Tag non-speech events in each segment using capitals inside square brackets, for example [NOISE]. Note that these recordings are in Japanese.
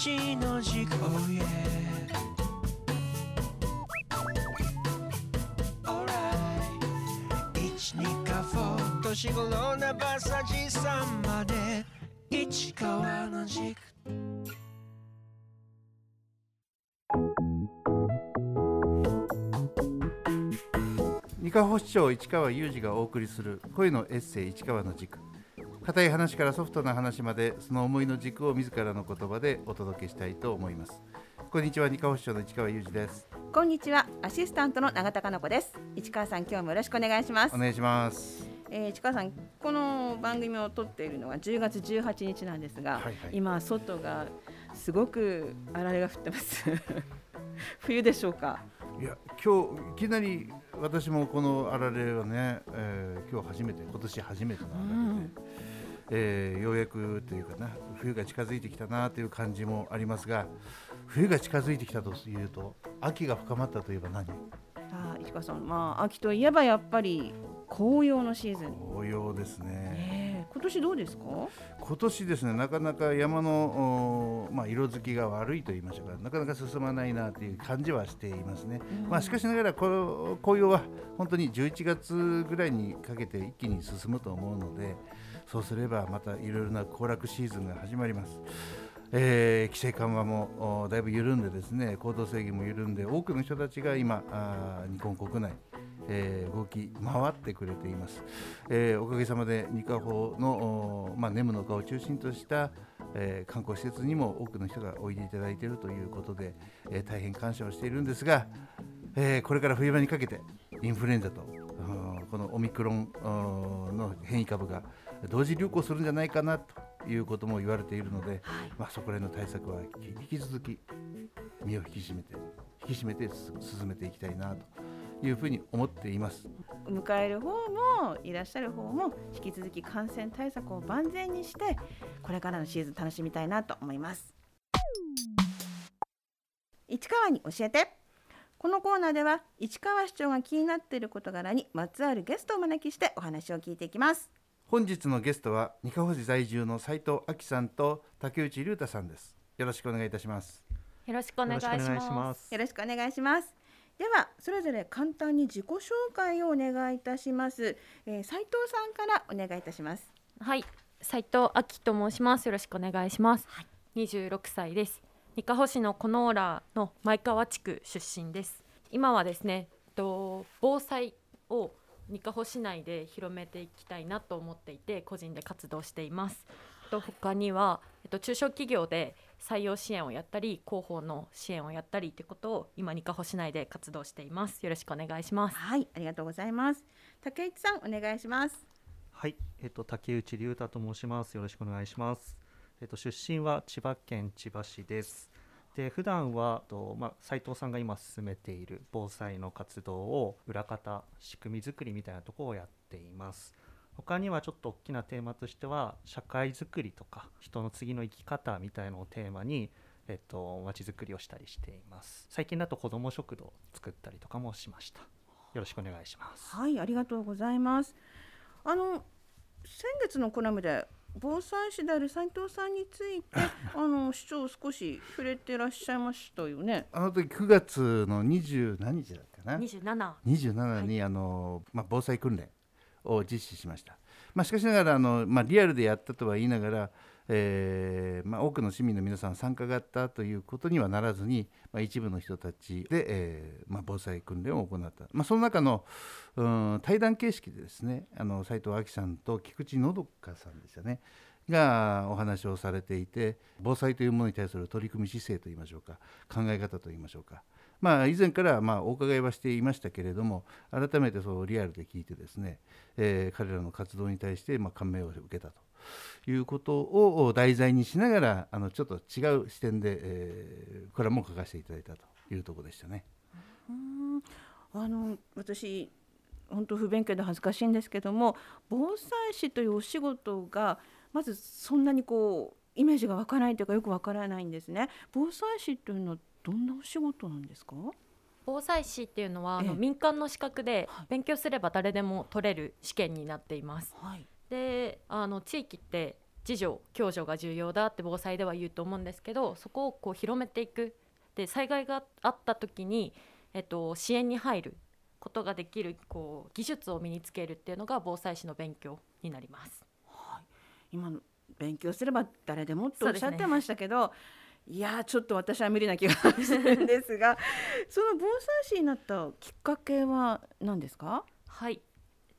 一の軸 Oh yeah ニカホ市川の軸。三河市長市川裕二がお送りする声のエッセイ市川の軸。硬い話からソフトな話までその思いの軸を自らの言葉でお届けしたいと思います。こんにちは二河市長の市川裕二です。こんにちはアシスタントの永田香奈子です。市川さん今日もよろしくお願いします。お願いします。えー、市川さんこの番組を撮っているのは10月18日なんですが、はいはい。今外がすごくあられが降ってます。[LAUGHS] 冬でしょうか？いや今日いきなり私もこのあられはね、えー今日初めて今年初めてのあられで、うんえーようやくというかな冬が近づいてきたなという感じもありますが冬が近づいてきたというと秋が深まったといえば何？あー市川さんまあ秋といえばやっぱり紅葉のシーズン、紅葉ですね。えー今年どうですか？今年ですねなかなか山の、おまあ、色づきが悪いと言いましょうかなかなか進まないなという感じはしていますね、まあ、しかしながらこの紅葉は本当に11月ぐらいにかけて一気に進むと思うのでそうすればまたいろいろな行楽シーズンが始まります。えー規制緩和もだいぶ緩んでですね行動制限も緩んで多くの人たちが今あ日本国内えー動き回ってくれています、えーおかげさまで二カホの、まあ、ネムの丘を中心とした、えー観光施設にも多くの人がおいでいただいているということで、えー大変感謝をしているんですが、えーこれから冬場にかけてインフルエンザとこのオミクロンうんの変異株が同時流行するんじゃないかなということも言われているので、まあ、そこら辺の対策は引き続き身を引き締めて引き締めて進進めていきたいなというふうに思っています。迎える方もいらっしゃる方も引き続き感染対策を万全にしてこれからのシーズン楽しみたいなと思います。市川に教えてこのコーナーでは市川市長が気になっている事柄にまつわるゲストをお招きしてお話を聞いていきます本日のゲストは二カ保市在住の斉藤亜紀さんと竹内隆太さんです。よろしくお願いいたします。よろしくお願いします。よろしくお願いしますではそれぞれ簡単に自己紹介をお願いいたします、えー、斉藤さんからお願いいたしますはい、斉藤亜希と申します。よろしくお願いします。26歳です。三河市のコノーラの前川地区出身です。今はですね、えっと防災を三河市内で広めていきたいなと思っていて、個人で活動しています。と他には、えっと、中小企業で採用支援をやったり広報の支援をやったりということを今二河市内で活動していますよろしくお願いしますはいありがとうございます竹内さんお願いしますはい、えっと竹内隆太と申します。よろしくお願いします。えっと出身は千葉県千葉市です。で普段はとまあ斉藤さんが今進めている防災の活動を裏方仕組み作りみたいなところをやっています。他にはちょっと大きなテーマとしては社会づくりとか人の次の生き方みたいのをテーマにえっと街づくりをしたりしています。最近だと子ども食堂を作ったりとかもしました。よろしくお願いします。はいありがとうございますあの先月のコラムで防災士である斉藤さんについて [LAUGHS] あの市長少し触れてらっしゃいましたよね。あの時9月の20何日だったかな。27 27に、あのまあ、防災訓練を実施しました、まあ、しかしながらあの、まあ、リアルでやったとは言いながら、えーまあ、多くの市民の皆さん参加があったということにはならずに、まあ、一部の人たちで、えーまあ、防災訓練を行った、まあ、その中の、うん、対談形式でですねあの斉藤亜紀さんと菊池のどかさんですよねがお話をされていて防災というものに対する取り組み姿勢といいましょうか考え方といいましょうか。まあ、以前からまお伺いはしていましたけれども改めてそうリアルで聞いてですね、えー彼らの活動に対してま感銘を受けたと。いうことを題材にしながらあのちょっと違う視点で、えー、これも書かせていただいたというところでしたね。あの私本当不勉強で恥ずかしいんですけども防災士というお仕事がまずそんなにこうイメージが湧かないというかよくわからないんですね。防災士というのはどんなお仕事なんですか？防災士っていうのはあのええ。民間の資格ではい。勉強すれば誰でも取れる試験になっています。はいであの地域って秩序共助が重要だって防災では言うと思うんですけどそこをこう広めていく。で災害があった時に、えっと、支援に入ることができるこう技術を身につけるっていうのが防災士の勉強になります。今の勉強すれば誰でもってそうですねおっしゃってましたけど、いやーちょっと私は無理な気がするんですがその防災士になったきっかけは何ですか？はい、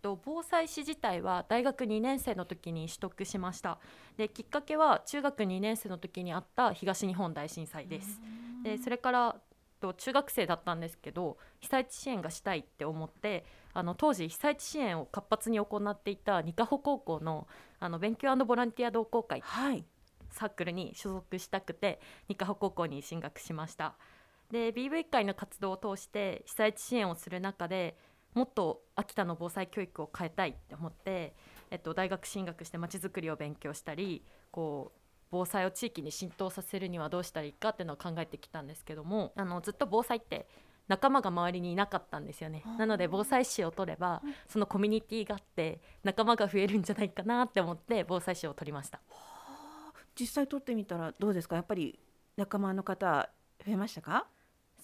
と、防災士自体は大学2年生の時に取得しました。できっかけは中学2年生の時にあった東日本大震災です。でそれからと中学生だったんですけど被災地支援がしたいって思ってあの当時被災地支援を活発に行っていた二カ穂高校のあの勉強ボランティア同好会はい。サークルに所属したくて二カ穂高校に進学しました。で BV 会の活動を通して被災地支援をする中でもっと秋田の防災教育を変えたいって思って、えっと、大学進学してまちづくりを勉強したりこう防災を地域に浸透させるにはどうしたらいいかっていうのを考えてきたんですけどもあのずっと防災って仲間が周りにいなかったんですよね。なので防災士を取ればそのコミュニティがあって仲間が増えるんじゃないかなって思って防災士を取りました。実際取ってみたらどうですか？やっぱり仲間の方増えましたか？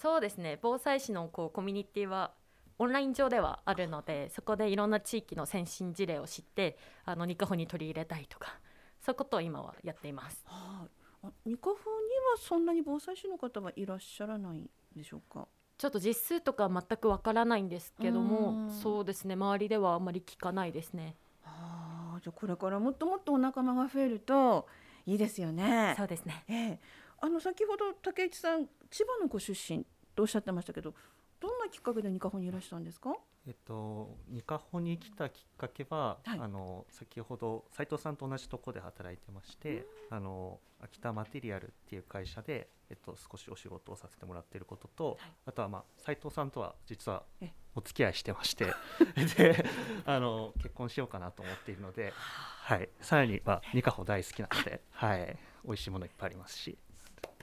そうですね。防災士のこうコミュニティはオンライン上ではあるのでそこでいろんな地域の先進事例を知ってあのニカホに取り入れたいとかそういうことを今はやっています。はいあニカフにはそんなに防災士の方はいらっしゃらないんでしょうか？ちょっと実数とかは全くわからないんですけどうん。もそうですね周りではあまり聞かないですね。あーじゃあこれからもっともっとお仲間が増えるといいですよね。そうですね。ええ、あの先ほど竹内さん千葉のご出身とおっしゃってましたけどどんなきっかけでニカホにいらしたんですか？えっと、ニカホに来たきっかけは、はい。あの先ほど斉藤さんと同じところで働いてまして、あの秋田マテリアルっていう会社で、えっと、少しお仕事をさせてもらっていることと、あとは、まあ、斉藤さんとは実はえお付き合いしてまして [LAUGHS] であの結婚しようかなと思っているので、はい、さらにはニカホ大好きなので、はい、美味しいものいっぱいありますし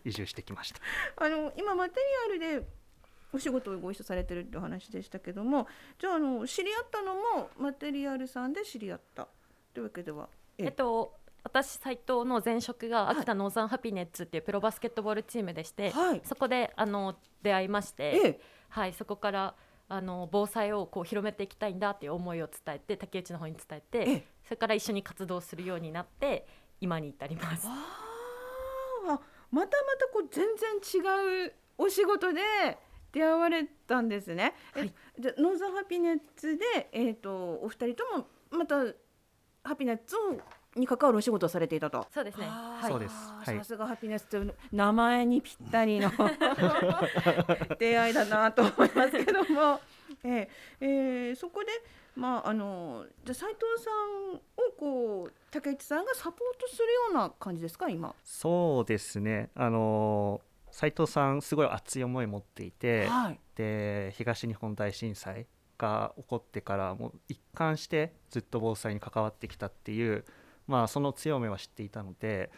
移住してきました。あの今マテリアルでお仕事をご一緒されてるってお話でしたけどもじゃああの知り合ったのもマテリアルさんで知り合ったというわけでは？ええ。っと私斉藤の前職が秋田ノーザンハピネッツっていうプロバスケットボールチームでして、はい。そこであの出会いまして、ええ。はい、そこからあの防災をこう広めていきたいんだっていう思いを伝えて竹内の方に伝えて、ええ。それから一緒に活動するようになって今に至ります。あー。またまたこう全然違うお仕事で出会われたんですね。はいえじゃあノーザンハピネッツでえっ、とお二人ともまたハピネッツをに関わるお仕事をされていたと。そうですね。はいそうですはいさすがハピネスという名前にぴったりの [LAUGHS] 出会いだなと思いますけども、[LAUGHS] えーえーそこで、まあ、あのじゃあ斉藤さんをこう竹内さんがサポートするような感じですか今。そうですねあの斉藤さんすごい熱い思いを持っていて、はい、で東日本大震災が起こってからもう一貫してずっと防災に関わってきたっていう、まあ、その強みは知っていたので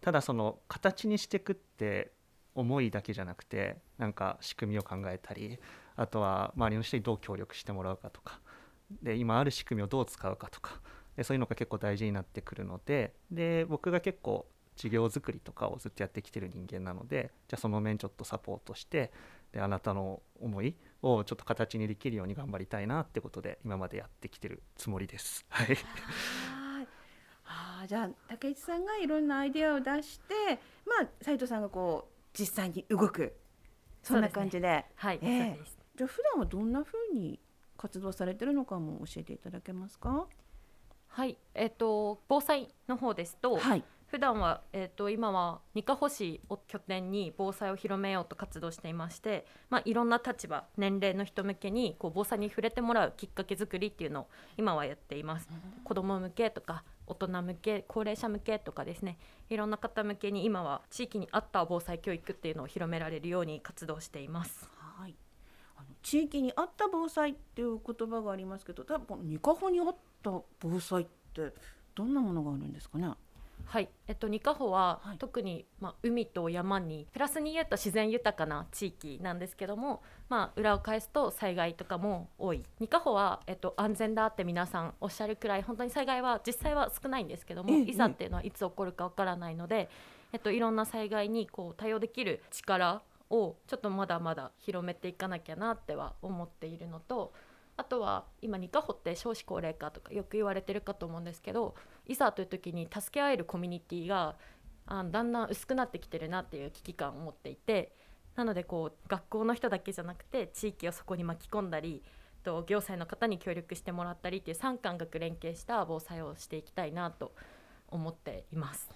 ただその形にしていくって思いだけじゃなくてなんか仕組みを考えたりあとは周りの人にどう協力してもらうかとかで今ある仕組みをどう使うかとかでそういうのが結構大事になってくるのでで僕が結構事業作りとかをずっとやってきてる人間なのでじゃあその面ちょっとサポートしてであなたの思いをちょっと形にできるように頑張りたいなってことで今までやってきてるつもりです。はい、は [LAUGHS] いあーじゃあ竹内さんがいろんなアイデアを出して、まあ斉藤さんがこう実際に動くそんな感じで。はい、ええそうです。じゃあ普段はどんな風に活動されてるのかも教えていただけますか？はい、えっ、と防災の方ですと、はい。普段はえっ、と今は二カ保市を拠点に防災を広めようと活動していまして、まあいろんな立場年齢の人向けにこう防災に触れてもらうきっかけ作りっていうのを今はやっています。子ども向けとか大人向け高齢者向けとかですねいろんな方向けに今は地域に合った防災教育っていうのを広められるように活動しています。はい。あの地域に合った防災っていう言葉がありますけど、多分ニカホに合った防災ってどんなものがあるんですかね？はい、えっと、ニカホは、はい。特に、まあ、海と山にプラスに言うと自然豊かな地域なんですけども、まあ、裏を返すと災害とかも多い。ニカホは、えっと、安全だって皆さんおっしゃるくらい本当に災害は実際は少ないんですけども、ええいざっていうのはいつ起こるかわからないので、えっと、いろんな災害にこう対応できる力をちょっとまだまだ広めていかなきゃなっては思っているのとあとは今ニカホって少子高齢化とかよく言われてるかと思うんですけどいざという時に助け合えるコミュニティがあだんだん薄くなってきてるなっていう危機感を持っていてなのでこう学校の人だけじゃなくて地域をそこに巻き込んだりと行政の方に協力してもらったりっていう三官学連携した防災をしていきたいなと思っています。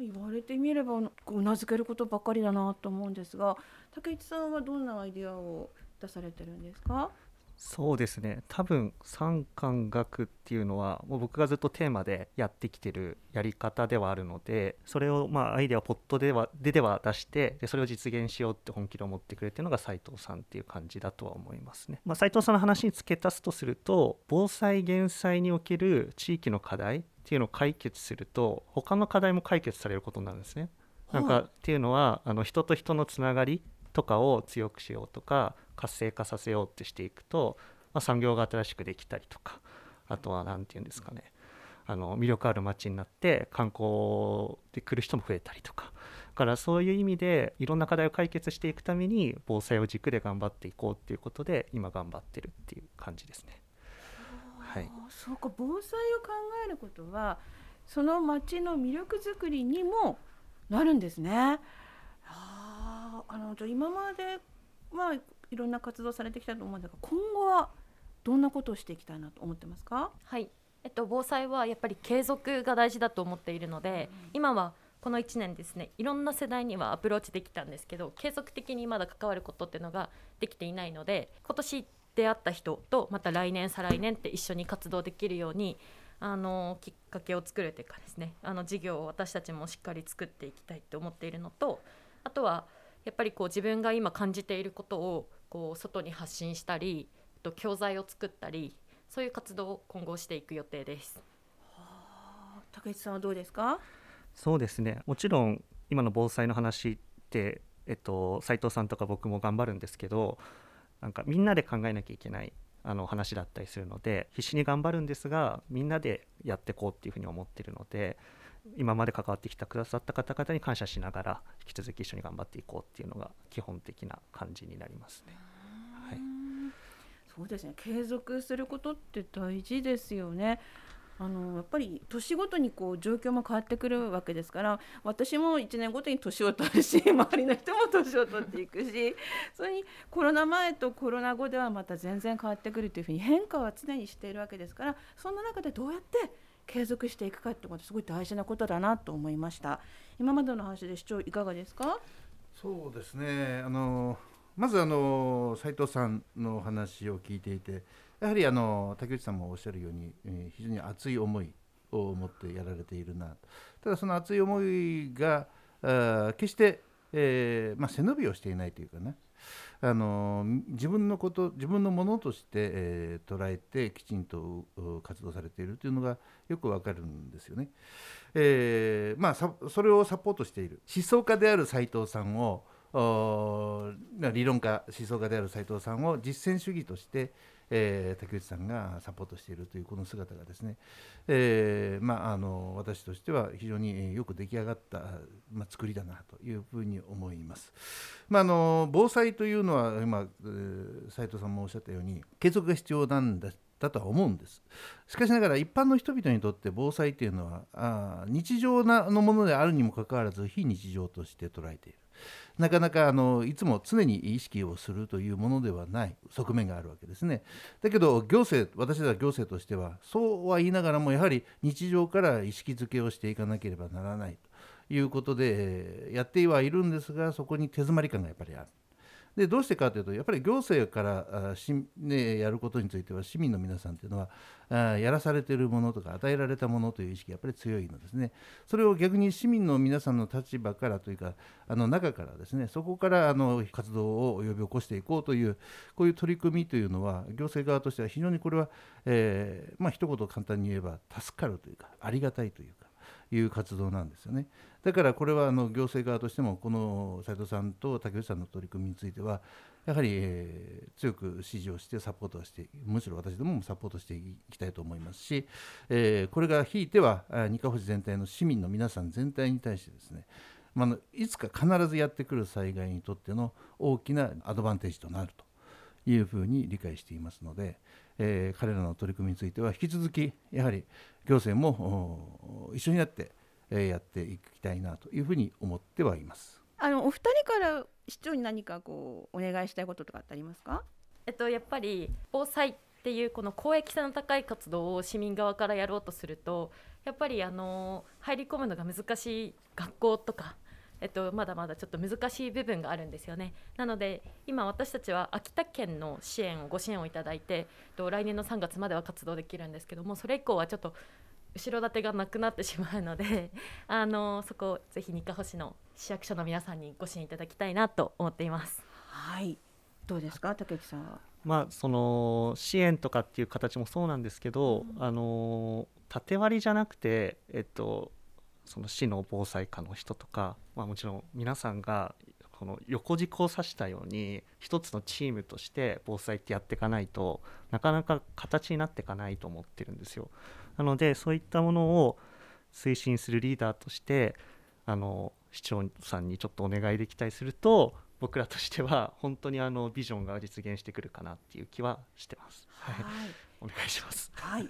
言われてみればうなずけることばかりだなと思うんですが竹内さんはどんなアイデアを出されてるんですか？そうですね多分三感学っていうのはもう僕がずっとテーマでやってきてるやり方ではあるのでそれをまあアイデアをポットではででは出してでそれを実現しようって本気で思ってくれてるのが斉藤さんっていう感じだとは思いますね。まあ、斉藤さんの話に付け足すとすると防災減災における地域の課題っていうのを解決すると他の課題も解決されることになるんですね。なんかっていうのはあの人と人のつながりとかを強くしようとか活性化させようってしていくと、まあ、産業が新しくできたりとかあとは何て言うんですかねあの魅力ある街になって観光で来る人も増えたりとかだからそういう意味でいろんな課題を解決していくために防災を軸で頑張っていこうっていうことで今頑張ってるっていう感じですね。はい、そうか防災を考えることはその町の魅力づくりにもなるんですね。ああのじゃ今までまあいろんな活動されてきたと思うんですが今後はどんなことをしていきたいなと思ってますか？はい、えっと、防災はやっぱり継続が大事だと思っているので、今はこの1年ですねいろんな世代にはアプローチできたんですけど継続的にまだ関わることっていうのができていないので今年出会った人とまた来年再来年って一緒に活動できるようにあのきっかけを作るというかですねあの事業を私たちもしっかり作っていきたいと思っているのとあとはやっぱりこう自分が今感じていることをこう外に発信したりあと教材を作ったりそういう活動を今後していく予定です。竹内さんはどうですか？そうですねもちろん今の防災の話って、えっと、斉藤さんとか僕も頑張るんですけどなんかみんなで考えなきゃいけないあの話だったりするので必死に頑張るんですがみんなでやっていこうっていうふうに思ってるので今まで関わってきてくださった方々に感謝しながら引き続き一緒に頑張っていこうっていうのが基本的な感じになりますね。はいそうですね継続することって大事ですよね。あのやっぱり年ごとにこう状況も変わってくるわけですから私も1年ごとに年を取るし [LAUGHS] 周りの人も年を取っていくしそれにコロナ前とコロナ後ではまた全然変わってくるというふうに変化は常にしているわけですからそんな中でどうやって継続していくかってことすごい大事なことだなと思いました。今までの話で市長いかがですか？そうですね。あのまずあの斉藤さんのお話を聞いていてやはりあの竹内さんもおっしゃるように、えー非常に熱い思いを持ってやられているな。ただその熱い思いがあ決して、えーまあ、背伸びをしていないというかね。あの自分のこと自分のものとして、えー捉えてきちんと活動されているというのがよくわかるんですよね。えーまあ、それをサポートしている思想家である斉藤さんを理論家思想家である斉藤さんを実践主義として、えー竹内さんがサポートしているというこの姿がですね、えーまあ、あの私としては非常によく出来上がった、まあ、作りだなというふうに思います。まあ、あの防災というのは今、えー斉藤さんもおっしゃったように継続が必要なんだだとは思うんですしかしながら一般の人々にとって防災というのはあ日常なのものであるにもかかわらず非日常として捉えているなかなかあのいつも常に意識をするというものではない側面があるわけですね。だけど行政私たちは行政としてはそうは言いながらもやはり日常から意識づけをしていかなければならないということでやってはいるんですがそこに手詰まり感がやっぱりある。でどうしてかというとやっぱり行政からし、ね、やることについては市民の皆さんというのはあやらされているものとか与えられたものという意識がやっぱり強いのですね。それを逆に市民の皆さんの立場からというかあの中からですねそこからあの活動を呼び起こしていこうというこういう取り組みというのは行政側としては非常にこれは、えーまあ一言簡単に言えば助かるというかありがたいといういう活動なんですよね。だからこれはあの行政側としてもこの斉藤さんと竹内さんの取り組みについてはやはり、えー強く支持をしてサポートをしてむしろ私どももサポートしていきたいと思いますし、えーこれがひいては二カ星全体の市民の皆さん全体に対してですねまああのいつか必ずやってくる災害にとっての大きなアドバンテージとなるというふうに理解していますので、えー彼らの取り組みについては引き続きやはり行政もお一緒になって、えーやっていきたいなというふうに思ってはいます。あのお二人から市長に何かこうお願いしたいこととかってありますか？えっと、やっぱり防災っていうこの公益性の高い活動を市民側からやろうとするとやっぱりあの入り込むのが難しい学校とか、えっと、まだまだちょっと難しい部分があるんですよねなので今私たちは秋田県の支援をご支援をいただいて、えっと、来年の3月までは活動できるんですけどもそれ以降はちょっと後ろ盾がなくなってしまうので [LAUGHS] あのそこをぜひ日課星の市役所の皆さんにご支援いただきたいなと思っています。はい。どうですか竹内さんは？まあその支援とかっていう形もそうなんですけど、あの縦割りじゃなくてえっとその市の防災課の人とか、まあ、もちろん皆さんがこの横軸を指したように一つのチームとして防災ってやっていかないとなかなか形になっていかないと思ってるんですよ。なのでそういったものを推進するリーダーとしてあの市長さんにちょっとお願いできたりすると僕らとしては本当にあのビジョンが実現してくるかなっていう気はしてます。はい、お願いします。はい。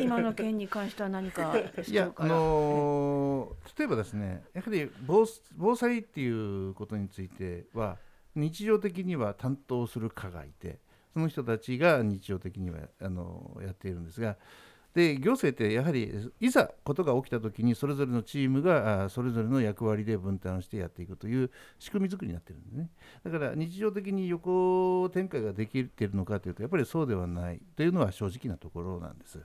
今の件に関しては何かいや、あのー例えばですねやはり防防災っていうことについては日常的には担当する課がいてその人たちが日常的にはあのやっているんですがで行政ってやはりいざことが起きた時にそれぞれのチームがそれぞれの役割で分担してやっていくという仕組み作りになってるんですねだから日常的に横展開ができているのかというとやっぱりそうではないというのは正直なところなんです。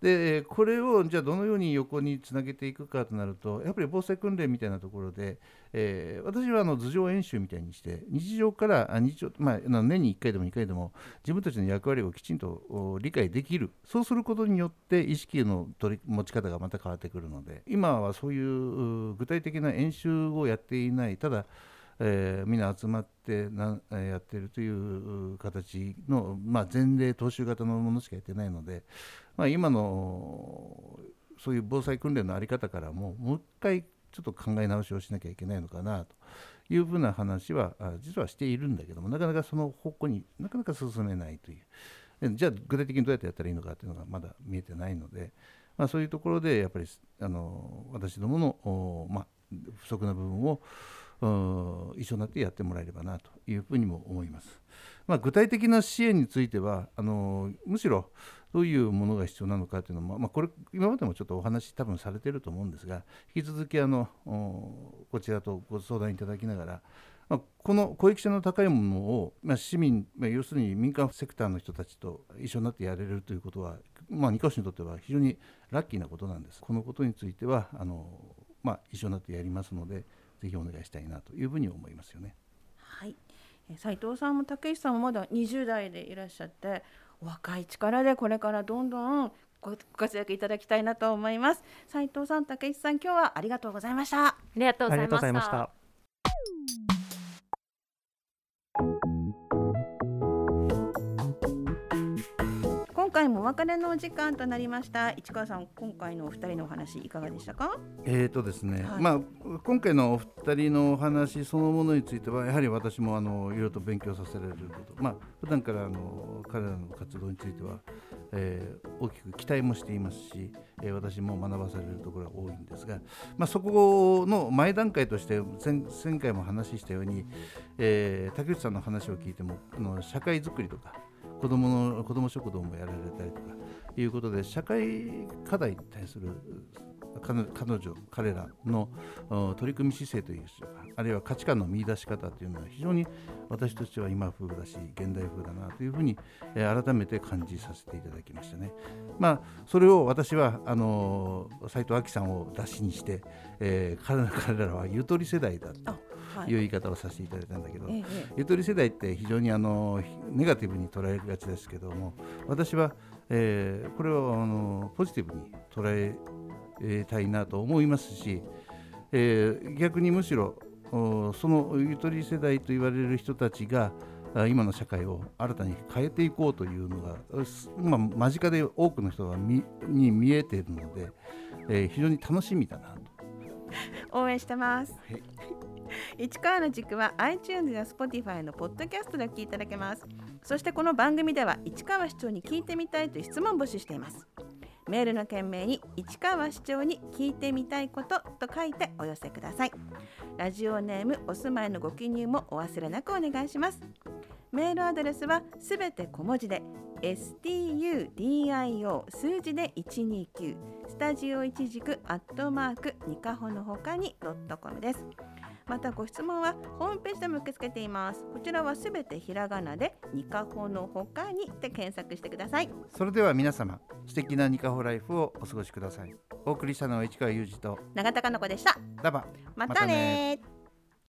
でこれをじゃあどのように横につなげていくかとなるとやっぱり防災訓練みたいなところで、えー私はあの図上演習みたいにして日常から日常、まあ、年に1回でも2回でも自分たちの役割をきちんと理解できるそうすることによって意識の取り持ち方がまた変わってくるので今はそういう具体的な演習をやっていないただえーみんな集まってなやっているというう形の、まあ、前例踏襲型のものしかやってないので、まあ、今のそういう防災訓練の在り方からももう一回ちょっと考え直しをしなきゃいけないのかなというふうな話は実はしているんだけどもなかなかその方向になかなか進めないというじゃあ具体的にどうやってやったらいいのかというのがまだ見えてないので、まあ、そういうところでやっぱりあの私どもの、まあ、不足な部分を一緒になってやってもらえればなというふうにも思います。まあ、具体的な支援についてはあのむしろどういうものが必要なのかというのも、まあ、これ今までもちょっとお話多分されていると思うんですが引き続きあのこちらとご相談いただきながら、まあ、この公益性の高いものを、まあ、市民、まあ、要するに民間セクターの人たちと一緒になってやれるということは、まあ、二カ所にとっては非常にラッキーなことなんです。このことについてはあの、まあ、一緒になってやりますのでぜひお願いしたいなというふうに思いますよね。はい。斉藤さんも竹内さんもまだ20代でいらっしゃってお若い力でこれからどんどんご活躍いただきたいなと思います。斉藤さん、竹内さん、今日はありがとうございました。ありがとうございました回もお別れのお時間となりました。市川さん、今回のお二人のお話いかがでしたか？えーとですねはいまあ、今回のお二人のお話そのものについてはやはり私もあのいろいろと勉強させられること、まあ普段からあの彼らの活動については、えー大きく期待もしていますし、えー私も学ばされるところが多いんですが、まあ、そこの前段階として前前回も話したように、えー竹内さんの話を聞いてもあの社会づくりとか子どもの子ども食堂もやられたりとかいうことで社会課題に対する彼女彼らの取り組み姿勢というかあるいは価値観の見出し方というのは非常に私としては今風だし現代風だなというふうに、改めて感じさせていただきましたね。まあそれを私はあの斉藤亜紀さんを出しにして、えー彼らはゆとり世代だとはいいう言い方をさせていただいたんだけど、えええゆとり世代って非常にあのネガティブに捉えがちですけども私は、えーこれをあのポジティブに捉ええたいなと思いますし、えー逆にむしろおそのゆとり世代と言われる人たちがあ今の社会を新たに変えていこうというのが、すまあ、間近で多くの人が見に見えているので、えー非常に楽しみだなと。[LAUGHS] 応援してますはい。市川の軸は iTunes や Spotify のポッドキャストでお聞きいただけます。そしてこの番組では市川市長に聞いてみたいという質問を募集しています。メールの件名に市川市長に聞いてみたいことと書いてお寄せください。ラジオネームお住まいのご記入もお忘れなくお願いします。メールアドレスはすべて小文字で studio 数字で129スタジオ一軸アットマークニカホのほかにドットコムです。またご質問はホームページでも受け付けています。こちらはすべてひらがなでニカホのほかにで検索してください。それでは皆様素敵なニカホライフをお過ごしください。お送りしたのは市川裕二と永田かの子でした。ダバまたね